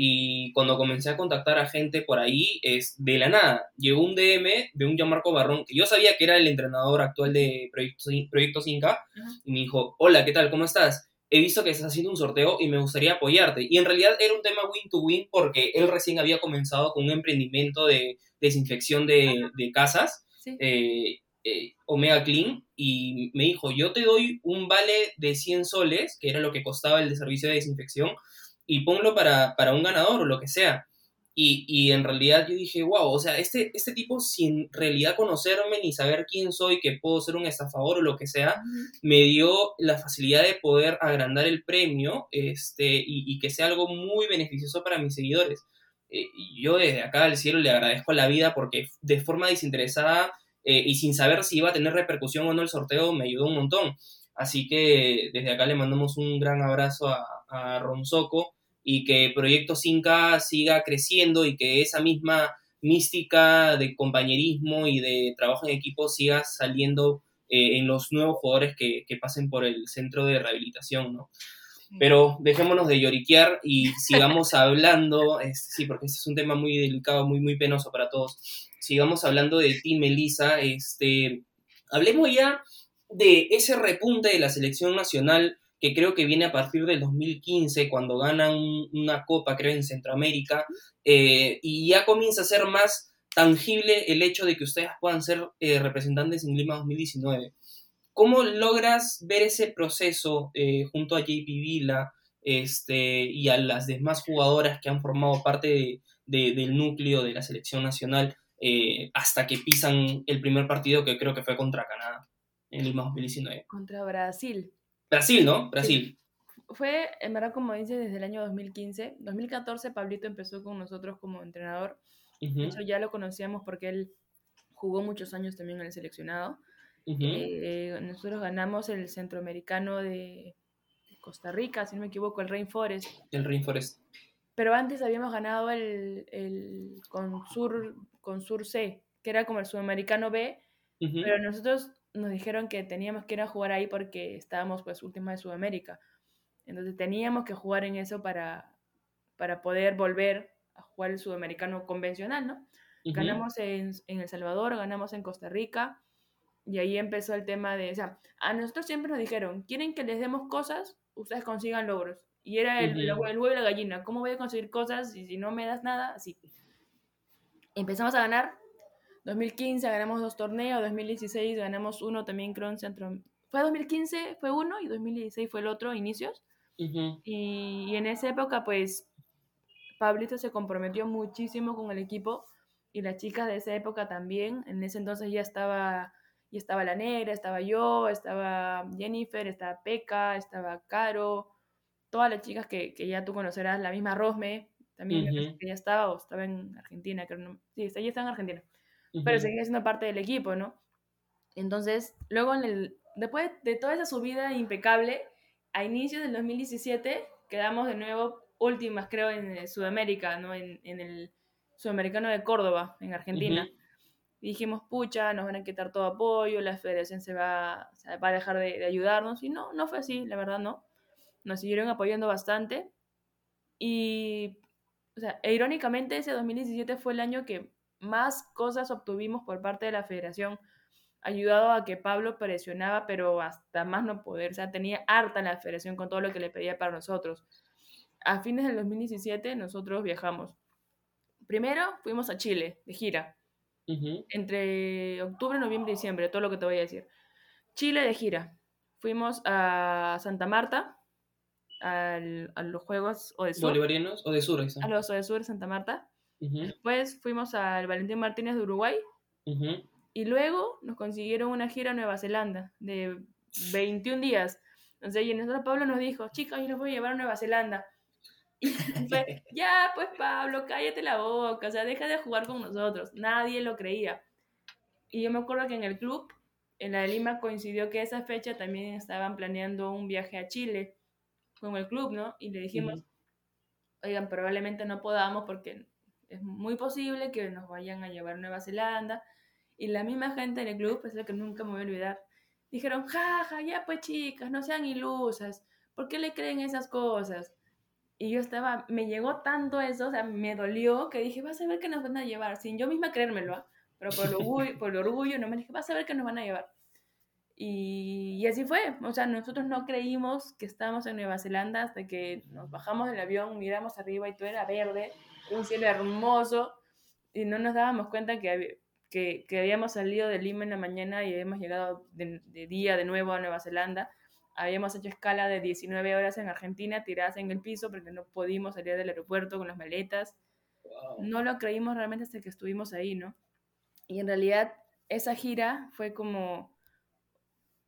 Y cuando comencé a contactar a gente por ahí, es de la nada, llegó un DM de un Gianmarco Barrón, que yo sabía que era el entrenador actual de Proyecto, Proyecto y me dijo, hola, ¿qué tal? ¿Cómo estás? he visto que estás haciendo un sorteo y me gustaría apoyarte. Y en realidad era un tema win-to-win porque él recién había comenzado con un emprendimiento de desinfección de, de casas, eh, eh, Omega Clean, y me dijo, yo te doy un vale de 100 soles, que era lo que costaba el de servicio de desinfección, y ponlo para, para un ganador o lo que sea. Y, en realidad yo dije, wow, o sea, este, este tipo sin realidad conocerme ni saber quién soy, que puedo ser un estafador o lo que sea, me dio la facilidad de poder agrandar el premio este, y, que sea algo muy beneficioso para mis seguidores. Eh, yo desde acá al cielo le agradezco a la vida porque de forma desinteresada eh, y sin saber si iba a tener repercusión o no el sorteo me ayudó un montón. Así que desde acá le mandamos un gran abrazo a, a Ronzoco y que Proyecto Cinca siga creciendo y que esa misma mística de compañerismo y de trabajo en equipo siga saliendo eh, en los nuevos jugadores que, pasen por el centro de rehabilitación, ¿no? Pero dejémonos de lloriquear y (laughs) sigamos hablando, sí, porque este es un tema muy delicado, muy, muy penoso para todos. Sigamos hablando de ti, Melissa. Este, hablemos ya de ese repunte de la selección nacional que creo que viene a partir del 2015, cuando ganan una copa, creo, en Centroamérica, eh, y ya comienza a ser más tangible el hecho de que ustedes puedan ser eh, representantes en Lima 2019. ¿Cómo logras ver ese proceso eh, junto a JP Vila este, y a las demás jugadoras que han formado parte del núcleo de la selección nacional hasta que pisan el primer partido que creo que fue contra Canadá en Lima 2019? Contra Brasil. Brasil, ¿no? Brasil. Fue, en verdad, como dices, desde el año 2015. 2014 Pablito empezó con nosotros como entrenador. Eso ya lo conocíamos porque él jugó muchos años también en el seleccionado. Eh, nosotros ganamos el centroamericano de Costa Rica, si no me equivoco, el Rainforest. El Rainforest. Pero antes habíamos ganado el, el Consur, Consur C, que era como el sudamericano B, pero nosotros nos dijeron que teníamos que ir a jugar ahí porque estábamos pues última de Sudamérica. Entonces teníamos que jugar en eso para, para poder volver a jugar el sudamericano convencional, ¿no? Ganamos en, en, El Salvador, ganamos en Costa Rica y ahí empezó el tema de, o sea, a nosotros siempre nos dijeron, quieren que les demos cosas, ustedes consigan logros. Y era el, el, huevo y la gallina, ¿cómo voy a conseguir cosas y si no me das nada? Así. Empezamos a ganar 2015 ganamos dos torneos, 2016 ganamos uno también creo en Centro... Fue 2015 fue uno y 2016 fue el otro, inicios. y, en esa época pues Pablito se comprometió muchísimo con el equipo y las chicas de esa época también. En ese entonces ya estaba, ya estaba la negra, estaba yo, estaba Jennifer, estaba Peca, estaba Caro, todas las chicas que, que ya tú conocerás, la misma Rosme, también que ya estaba o estaba en Argentina, creo, no, sí, ella está en Argentina pero seguía siendo parte del equipo, ¿no? Entonces, luego, en el, después de toda esa subida impecable, a inicios del 2017 quedamos de nuevo últimas, creo, en Sudamérica, ¿no? En, en el Sudamericano de Córdoba, en Argentina. Y dijimos, pucha, nos van a quitar todo apoyo, la federación se va, va a dejar de, de, ayudarnos. Y no, no fue así, la verdad no. Nos siguieron apoyando bastante. Y, o sea, e irónicamente ese 2017 fue el año que más cosas obtuvimos por parte de la federación, ayudado a que Pablo presionaba, pero hasta más no poder. O sea, tenía harta la federación con todo lo que le pedía para nosotros. A fines del 2017 nosotros viajamos. Primero fuimos a Chile, de gira entre octubre, noviembre y diciembre, todo lo que te voy a decir. Chile de gira. Fuimos a Santa Marta, a los Juegos o de Sur. ¿Bolivarianos o de Sur? A los de Sur, Santa Marta. Después fuimos al Valentín Martínez de Uruguay. Y luego nos consiguieron una gira a Nueva Zelanda de 21 días. Entonces, y nosotros Pablo nos dijo, chicos, yo los voy a llevar a Nueva Zelanda. Y (laughs) fue, ya, pues Pablo, cállate la boca, o sea, deja de jugar con nosotros. Nadie lo creía. Y yo me acuerdo que en el club, en la de Lima, coincidió que esa fecha también estaban planeando un viaje a Chile con el club, ¿no? Y le dijimos, oigan, probablemente no podamos porque es muy posible que nos vayan a llevar a Nueva Zelanda. Y la misma gente en el club, es lo que nunca me voy a olvidar, dijeron, jaja, ya pues chicas, no sean ilusas, ¿por qué le creen esas cosas? Y yo estaba, me llegó tanto eso, o sea, me dolió que dije, vas a ver que nos van a llevar, sin yo misma creérmelo, ¿ah? pero por el, orgullo, por el orgullo, no me dije, vas a ver que nos van a llevar. Y, y, así fue, o sea, nosotros no creímos que estábamos en Nueva Zelanda hasta que nos bajamos del avión, miramos arriba y todo era verde, un cielo hermoso, y no nos dábamos cuenta que, que, que habíamos salido de Lima en la mañana y habíamos llegado de, de día de nuevo a Nueva Zelanda habíamos hecho escala de 19 horas en Argentina, tiradas en el piso porque no pudimos salir del aeropuerto con las maletas. No lo creímos realmente hasta que estuvimos ahí, ¿no? Y en realidad esa gira fue como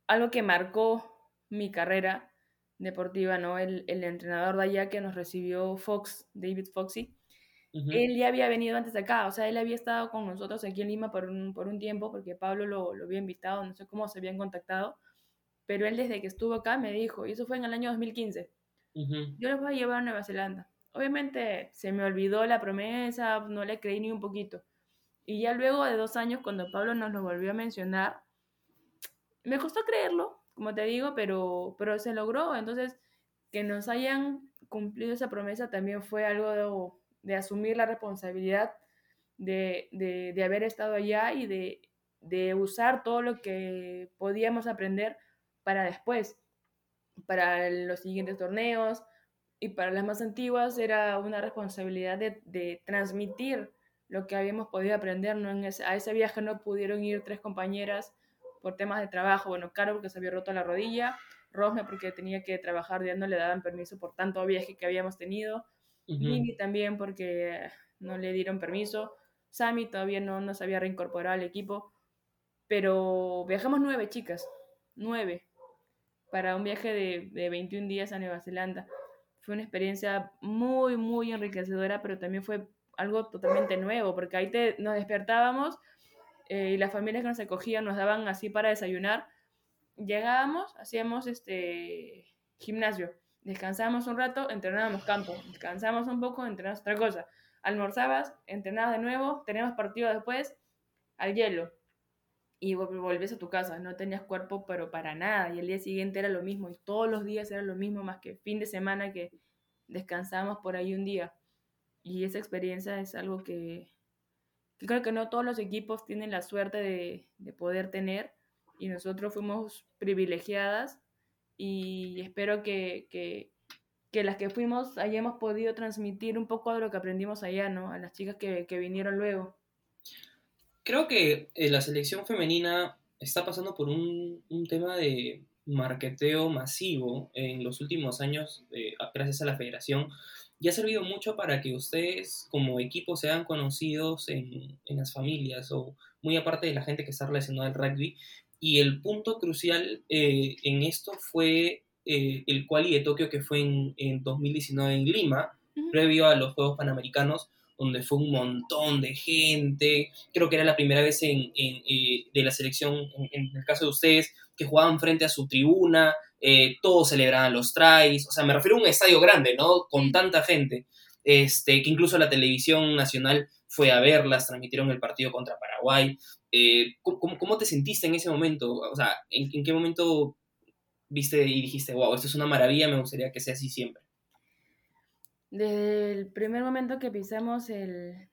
algo que marcó mi carrera deportiva, ¿no? El, el entrenador de allá que nos recibió Fox, David Foxy, él ya había venido antes de acá, o sea, él había estado con nosotros aquí en Lima por un, por un tiempo porque Pablo lo, lo había invitado, no sé cómo se habían contactado, pero él desde que estuvo acá me dijo, y eso fue en el año 2015, yo los voy a llevar a Nueva Zelanda. Obviamente se me olvidó la promesa, no le creí ni un poquito. Y ya luego de dos años, cuando Pablo nos lo volvió a mencionar, me costó creerlo, como te digo, pero, pero se logró. Entonces, que nos hayan cumplido esa promesa también fue algo de, asumir la responsabilidad de, de, de, haber estado allá y de, de usar todo lo que podíamos aprender para después, para los siguientes torneos y para las más antiguas era una responsabilidad de, transmitir lo que habíamos podido aprender. ¿no? En a ese viaje no pudieron ir tres compañeras por temas de trabajo. Bueno, Caro porque se había roto la rodilla, Rosme porque tenía que trabajar, ya no le daban permiso por tanto viaje que habíamos tenido, Mimi también porque no le dieron permiso, Sami todavía no nos había reincorporado al equipo, pero viajamos nueve chicas, nueve para un viaje de, de 21 días a Nueva Zelanda. Fue una experiencia muy, muy enriquecedora, pero también fue algo totalmente nuevo, porque ahí te, nos despertábamos eh, y las familias que nos acogían nos daban así para desayunar. Llegábamos, hacíamos este gimnasio, descansábamos un rato, entrenábamos campo, descansábamos un poco, entrenábamos otra cosa. Almorzabas, entrenabas de nuevo, teníamos partido después al hielo y volvías a tu casa, no tenías cuerpo pero para nada y el día siguiente era lo mismo y todos los días era lo mismo más que fin de semana que descansamos por ahí un día y esa experiencia es algo que, creo que no todos los equipos tienen la suerte de poder tener y nosotros fuimos privilegiadas y espero que, que, que, las que fuimos hayamos podido transmitir un poco de lo que aprendimos allá, ¿no? A las chicas que, que vinieron luego creo que eh, la selección femenina está pasando por un, tema de marketeo masivo en los últimos años eh, gracias a la federación y ha servido mucho para que ustedes como equipo sean conocidos en, las familias o muy aparte de la gente que está relacionada al rugby. Y el punto crucial eh, en esto fue el quali de Tokio que fue en, en 2019 en Lima, previo a los Juegos Panamericanos, donde fue un montón de gente. Creo que era la primera vez en, eh, de la selección, en, el caso de ustedes, que jugaban frente a su tribuna, eh, todos celebraban los tries, o sea, me refiero a un estadio grande, ¿no? Con tanta gente, este, que incluso la televisión nacional fue a verlas, transmitieron el partido contra Paraguay. Eh, ¿cómo, te sentiste en ese momento? O sea, ¿en, qué momento viste y dijiste, wow, esto es una maravilla, me gustaría que sea así siempre? Desde el primer momento que pisamos el,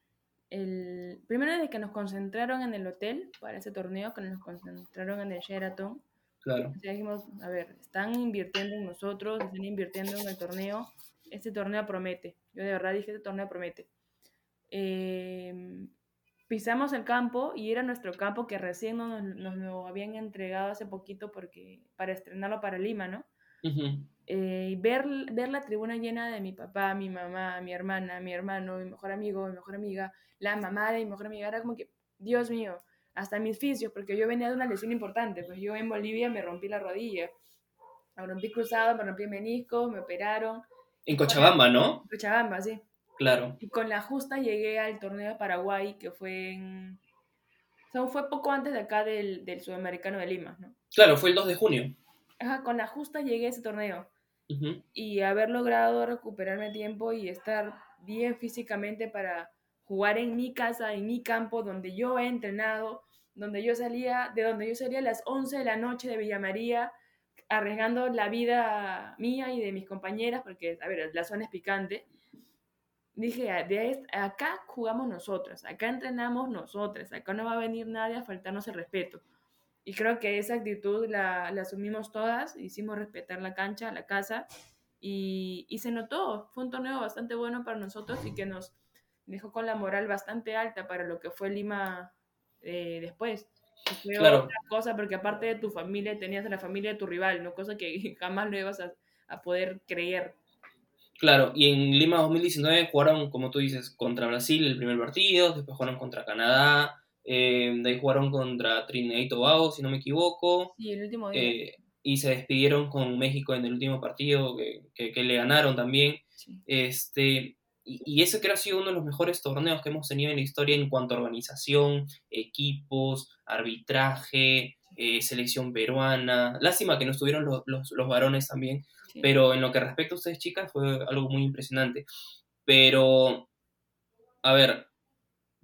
el... Primero desde que nos concentraron en el hotel para ese torneo, que nos concentraron en el Sheraton. Claro. dijimos, a ver, están invirtiendo en nosotros, están invirtiendo en el torneo. Este torneo promete. Yo de verdad dije, este torneo promete. Eh, pisamos el campo y era nuestro campo que recién nos, nos, lo habían entregado hace poquito porque para estrenarlo para Lima, ¿no? Eh, y ver, ver la tribuna llena de mi papá, mi mamá, mi hermana, mi hermano, mi mejor amigo, mi mejor amiga, la mamá de mi mejor amiga, era como que, Dios mío, hasta mis fisios, porque yo venía de una lesión importante, pues yo en Bolivia me rompí la rodilla, me rompí cruzado, me rompí el menisco, me operaron. En Cochabamba, ¿no? Cochabamba, sí. Claro. Y con la justa llegué al torneo de Paraguay, que fue en... O sea, fue poco antes de acá del, del Sudamericano de Lima, ¿no? Claro, fue el 2 de junio. Ajá, con la justa llegué a ese torneo. Y haber logrado recuperarme tiempo y estar bien físicamente para jugar en mi casa, en mi campo, donde yo he entrenado, donde yo salía, de donde yo salía a las 11 de la noche de Villa María, arriesgando la vida mía y de mis compañeras, porque, a ver, la zona es picante dije, ah, de acá jugamos nosotras, acá entrenamos nosotras, acá no va a venir nadie a faltarnos el respeto. Y creo que esa actitud la, la asumimos todas, hicimos respetar la cancha, la casa, y, y, se notó, fue un torneo bastante bueno para nosotros y que nos dejó con la moral bastante alta para lo que fue Lima eh, después. fue claro. otra cosa, porque aparte de tu familia, tenías a la familia de tu rival, ¿no? Cosa que (laughs) jamás lo ibas a, a poder creer. Claro, y en Lima 2019 jugaron, como tú dices, contra Brasil el primer partido, después jugaron contra Canadá, eh, de ahí jugaron contra Trinidad y Tobago, si no me equivoco. Sí, el último día. Eh, y se despidieron con México en el último partido, que, que, le ganaron también. Este, y, y, ese creo ha sido uno de los mejores torneos que hemos tenido en la historia en cuanto a organización, equipos, arbitraje, eh, selección peruana. Lástima que no estuvieron los, los, los varones también, pero en lo que respecta a ustedes, chicas, fue algo muy impresionante. Pero, a ver,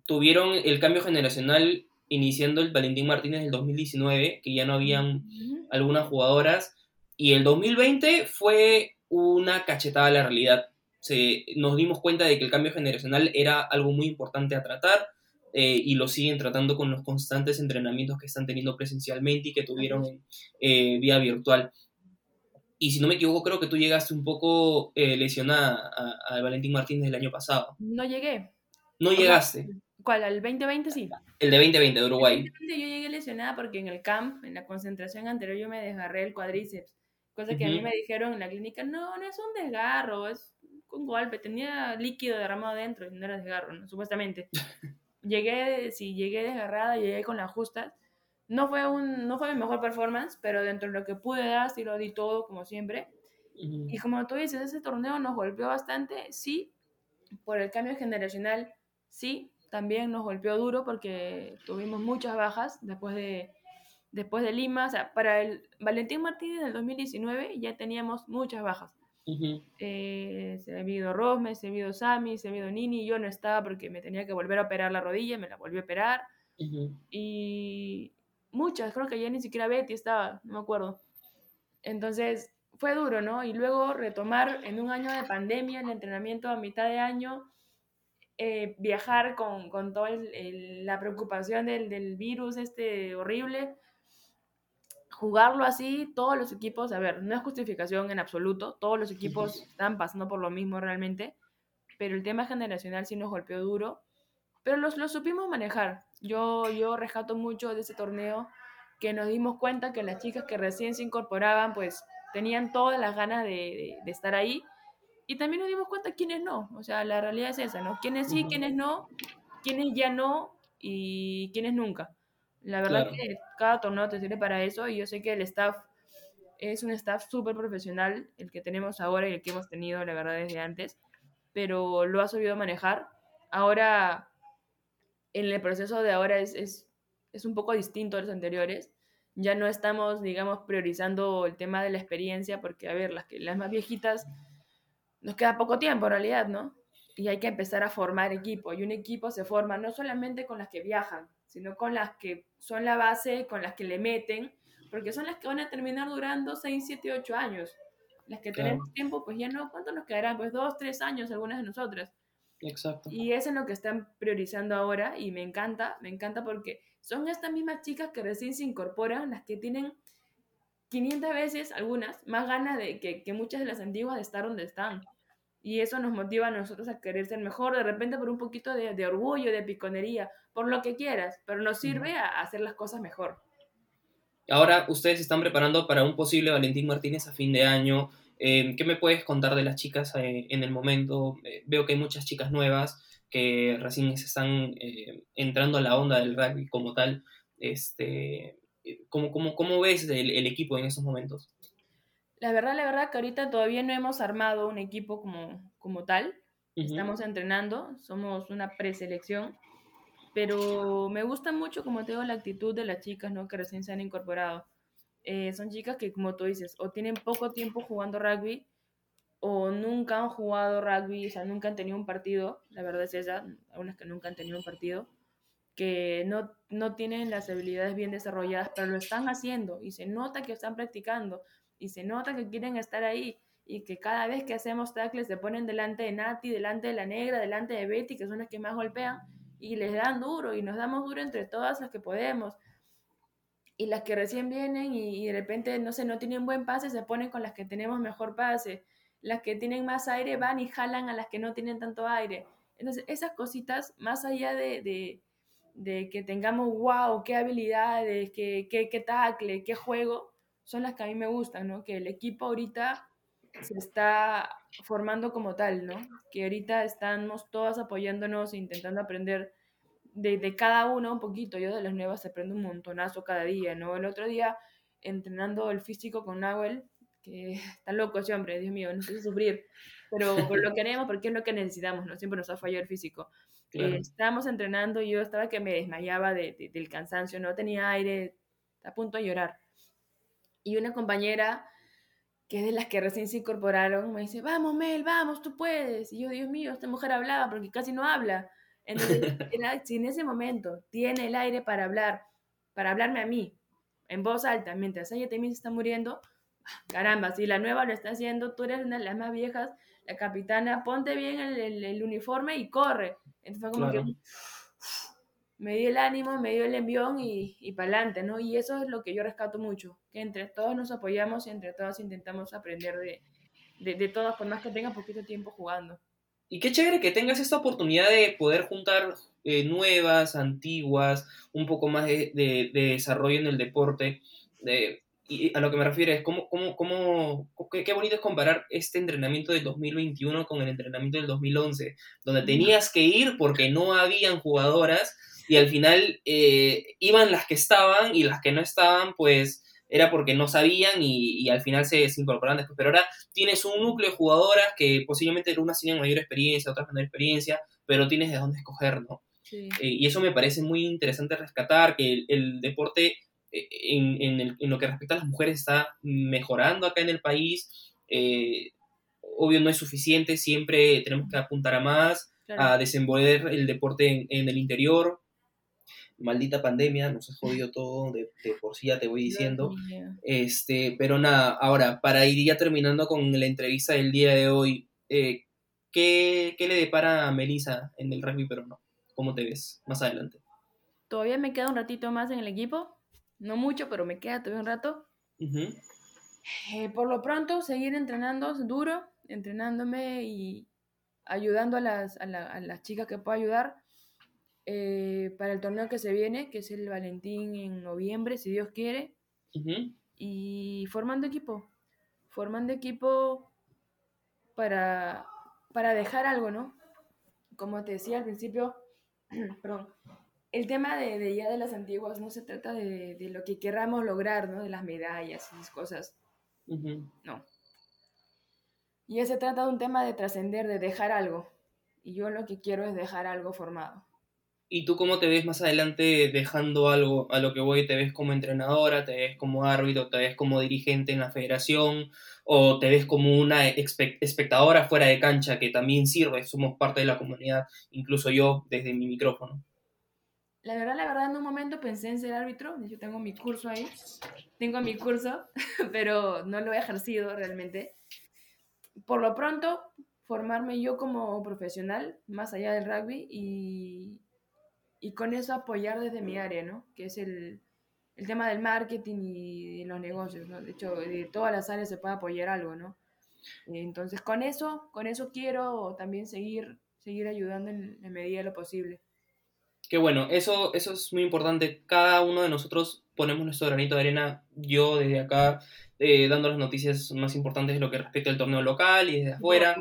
tuvieron el cambio generacional iniciando el Valentín Martínez del 2019, que ya no habían algunas jugadoras, y el 2020 fue una cachetada a la realidad. Se, nos dimos cuenta de que el cambio generacional era algo muy importante a tratar eh, y lo siguen tratando con los constantes entrenamientos que están teniendo presencialmente y que tuvieron eh, vía virtual. Y si no me equivoco, creo que tú llegaste un poco eh, lesionada al Valentín Martínez del año pasado. No llegué. No llegaste. ¿Cuál? ¿Al 2020 sí? El de 2020 de Uruguay. yo llegué lesionada porque en el camp, en la concentración anterior, yo me desgarré el cuadríceps. Cosa que a mí me dijeron en la clínica, no, no es un desgarro, es un golpe. Tenía líquido derramado dentro y no era desgarro, supuestamente. (laughs) llegué, sí, llegué desgarrada, llegué con las justas no fue, un, no fue mi mejor performance, pero dentro de lo que pude dar, sí lo di todo, como siempre. Y como tú dices, ese torneo nos golpeó bastante, sí, por el cambio generacional, sí, también nos golpeó duro porque tuvimos muchas bajas después de, después de Lima. O sea, para el Valentín Martínez del 2019 ya teníamos muchas bajas. Eh, se ha habido Rosme, se ha habido Sami, se ha habido Nini. Yo no estaba porque me tenía que volver a operar la rodilla, me la volví a operar. Y muchas, creo que ya ni siquiera Betty estaba, no me acuerdo. Entonces fue duro, ¿no? Y luego retomar en un año de pandemia el entrenamiento a mitad de año, eh, viajar con, con toda la preocupación del, del, virus este horrible, jugarlo así, todos los equipos, a ver, no es justificación en absoluto, todos los equipos están pasando por lo mismo realmente, pero el tema generacional sí nos golpeó duro, pero los, lo supimos manejar. Yo, yo rescato mucho de ese torneo que nos dimos cuenta que las chicas que recién se incorporaban, pues tenían todas las ganas de, de, estar ahí. Y también nos dimos cuenta quiénes no. O sea, la realidad es esa, ¿no? Quiénes sí, quiénes no, quiénes ya no y quiénes nunca. La verdad que cada torneo te sirve para eso y yo sé que el staff es un staff súper profesional, el que tenemos ahora y el que hemos tenido, la verdad, desde antes, pero lo ha sabido manejar. Ahora en el proceso de ahora es, es, es, un poco distinto a los anteriores. Ya no estamos, digamos, priorizando el tema de la experiencia, porque, a ver, las, que, las más viejitas nos queda poco tiempo en realidad, ¿no? y hay que empezar a formar equipo. Y un equipo se forma no solamente con las que viajan, sino con las que son la base, con las que le meten, porque son las que van a terminar durando 6, 7, 8 años. Las que tenemos tiempo, pues ya no, ¿cuánto nos quedarán? Pues 2, 3 años algunas de nosotras. Exacto. Y eso es lo que están priorizando ahora y me encanta, me encanta porque son estas mismas chicas que recién se incorporan, las que tienen 500 veces, algunas, más ganas de que, que muchas de las antiguas de estar donde están. Y eso nos motiva a nosotros a querer ser mejor, de repente por un poquito de, de orgullo, de piconería, por lo que quieras, pero nos sirve a hacer las cosas mejor. Ahora ustedes se están preparando para un posible Valentín Martínez a fin de año. Eh, ¿Qué me puedes contar de las chicas eh, en el momento? Eh, veo que hay muchas chicas nuevas que recién se están entrando a la onda del rugby como tal. Este, ¿cómo, cómo, cómo ves el, el equipo en esos momentos? La verdad, la verdad que ahorita todavía no hemos armado un equipo como, como tal. Estamos entrenando, somos una preselección, pero me gusta mucho, como te digo, la actitud de las chicas, ¿no? Que recién se han incorporado. Eh, son chicas que, como tú dices, o tienen poco tiempo jugando rugby, o nunca han jugado rugby, o sea, nunca han tenido un partido, la verdad es esa, algunas que nunca han tenido un partido, que no, no tienen las habilidades bien desarrolladas, pero lo están haciendo y se nota que están practicando y se nota que quieren estar ahí y que cada vez que hacemos tackles se ponen delante de Nati, delante de la negra, delante de Betty, que son las que más golpean, y les dan duro y nos damos duro entre todas las que podemos. Y las que recién vienen y, de repente, no sé, no tienen buen pase, se ponen con las que tenemos mejor pase. Las que tienen más aire van y jalan a las que no tienen tanto aire. Entonces, esas cositas, más allá de, de, de que tengamos, wow, qué habilidades, qué, qué, qué tackle, qué juego, son las que a mí me gustan, ¿no? Que el equipo ahorita se está formando como tal, ¿no? Que ahorita estamos todas apoyándonos e intentando aprender de, cada uno un poquito. Yo de las nuevas aprendo un montonazo cada día, ¿no? El otro día entrenando el físico con Nahuel, que (laughs) está loco ese hombre, Dios mío, no sé sufrir, pero (laughs) por lo queremos porque es lo que necesitamos, ¿no? Siempre nos ha fallado el físico. Eh, estábamos entrenando y yo estaba que me desmayaba del cansancio, no tenía aire, a punto de llorar y una compañera que es de las que recién se incorporaron me dice, vamos Mel, vamos, tú puedes. Y yo, Dios mío, esta mujer hablaba porque casi no habla. Entonces, (laughs) si en ese momento tiene el aire para hablar, para hablarme a mí, en voz alta, mientras ella también se está muriendo, caramba, si la nueva lo está haciendo, tú eres una de las más viejas, la capitana, ponte bien el, uniforme y corre. Entonces fue como que me dio el ánimo, me dio el envión y, y para adelante, ¿no? Y eso es lo que yo rescato mucho, que entre todos nos apoyamos y entre todos intentamos aprender de, de, de todas, por más que tenga poquito tiempo jugando. Y qué chévere que tengas esta oportunidad de poder juntar eh, nuevas, antiguas, un poco más de, de, desarrollo en el deporte. De, y a lo que me refiero es cómo, cómo, cómo qué, qué, bonito es comparar este entrenamiento del 2021 con el entrenamiento del 2011, donde tenías que ir porque no habían jugadoras y al final eh, iban las que estaban y las que no estaban, pues era porque no sabían y, al final se, se, incorporaron después. Pero ahora tienes un núcleo de jugadoras que posiblemente unas tienen mayor experiencia, otras menor experiencia, pero tienes de dónde escoger, ¿no? Eh, y eso me parece muy interesante rescatar, que el, deporte eh, en, en, el, en, lo que respecta a las mujeres está mejorando acá en el país. obvio no es suficiente, siempre tenemos que apuntar a más, a desenvolver el deporte en, en el interior, maldita pandemia, nos ha jodido todo, de, por sí ya te voy diciendo. Este, pero nada, ahora, para ir ya terminando con la entrevista del día de hoy, eh, ¿qué, le depara a Melissa en el rugby pero no? ¿Cómo te ves más adelante? Todavía me queda un ratito más en el equipo, no mucho, pero me queda todavía un rato. Eh, por lo pronto, seguir entrenando duro, entrenándome y ayudando a las, a las chicas que puedo ayudar eh, para el torneo que se viene, que es el Valentín en noviembre, si Dios quiere. Y formando equipo, formando equipo para, para dejar algo, ¿no? Como te decía al principio, (clears throat) perdón, el tema de, de, ya de las antiguas no se trata de, de, lo que querramos lograr, ¿no? De las medallas y esas cosas. No. Ya se trata de un tema de trascender, de dejar algo. Y yo lo que quiero es dejar algo formado ¿Y tú cómo te ves más adelante dejando algo a lo que voy? ¿Te ves como entrenadora? ¿Te ves como árbitro? ¿Te ves como dirigente en la federación? ¿O te ves como una espectadora fuera de cancha que también sirve? Somos parte de la comunidad, incluso yo desde mi micrófono. La verdad, la verdad, en un momento pensé en ser árbitro. Yo tengo mi curso ahí. Tengo mi curso, (laughs) pero no lo he ejercido realmente. Por lo pronto, formarme yo como profesional, más allá del rugby, y, y con eso apoyar desde mi área, ¿no? Que es el, el tema del marketing y de los negocios, ¿no? De hecho, de todas las áreas se puede apoyar algo, ¿no? Entonces, con eso, con eso quiero también seguir, seguir ayudando en la medida de lo posible. Qué bueno, eso, eso es muy importante. Cada uno de nosotros ponemos nuestro granito de arena. Yo desde acá, eh, dando las noticias más importantes de lo que respecta al torneo local y desde afuera.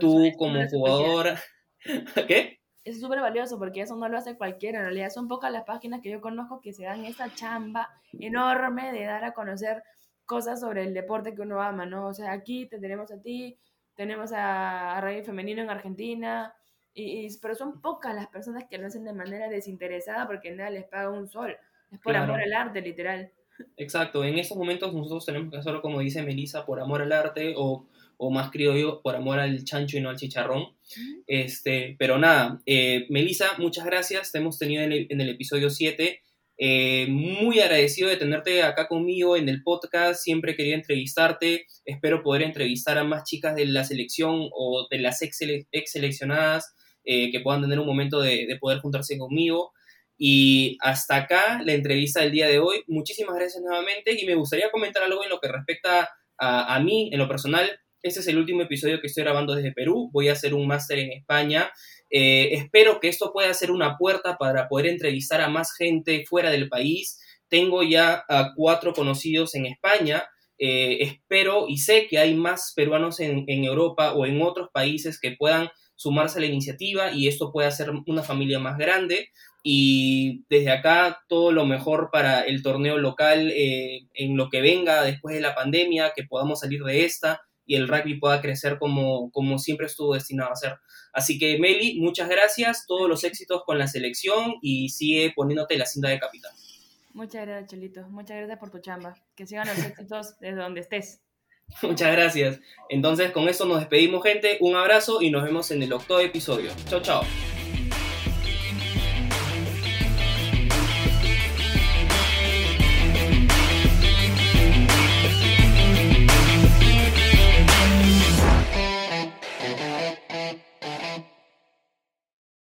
Tú como jugadora. (laughs) ¿Qué? Es súper valioso porque eso no lo hace cualquiera. En realidad son pocas las páginas que yo conozco que se dan esa chamba enorme de dar a conocer cosas sobre el deporte que uno ama, ¿no? O sea, aquí te tenemos a ti, tenemos a, a Radio Femenino en Argentina, y, pero son pocas las personas que lo hacen de manera desinteresada porque nada les paga un sol. Es por amor al arte, literal. Exacto, en estos momentos nosotros tenemos que hacerlo como dice Melissa, por amor al arte o, o más criollo, por amor al chancho y no al chicharrón. Este, pero nada, eh, Melissa, muchas gracias, te hemos tenido en el, en el episodio 7. Eh, muy agradecido de tenerte acá conmigo en el podcast. Siempre quería entrevistarte. Espero poder entrevistar a más chicas de la selección o de las ex, ex seleccionadas eh, que puedan tener un momento de, poder juntarse conmigo. Y hasta acá la entrevista del día de hoy. Muchísimas gracias nuevamente y me gustaría comentar algo en lo que respecta a, mí, en lo personal. Este es el último episodio que estoy grabando desde Perú. Voy a hacer un máster en España. Eh, espero que esto pueda ser una puerta para poder entrevistar a más gente fuera del país. Tengo ya a cuatro conocidos en España. Eh, espero y sé que hay más peruanos en, Europa o en otros países que puedan sumarse a la iniciativa y esto puede hacer una familia más grande. Y desde acá todo lo mejor para el torneo local eh, en lo que venga después de la pandemia, que podamos salir de esta y el rugby pueda crecer como, como siempre estuvo destinado a ser. Así que Meli, muchas gracias, todos los éxitos con la selección y sigue poniéndote la cinta de capitán. Muchas gracias, Chelito. Muchas gracias por tu chamba. Que sigan los éxitos desde donde estés. (laughs) Muchas gracias. Entonces, con eso nos despedimos, gente. Un abrazo y nos vemos en el octavo episodio. Chao, chao.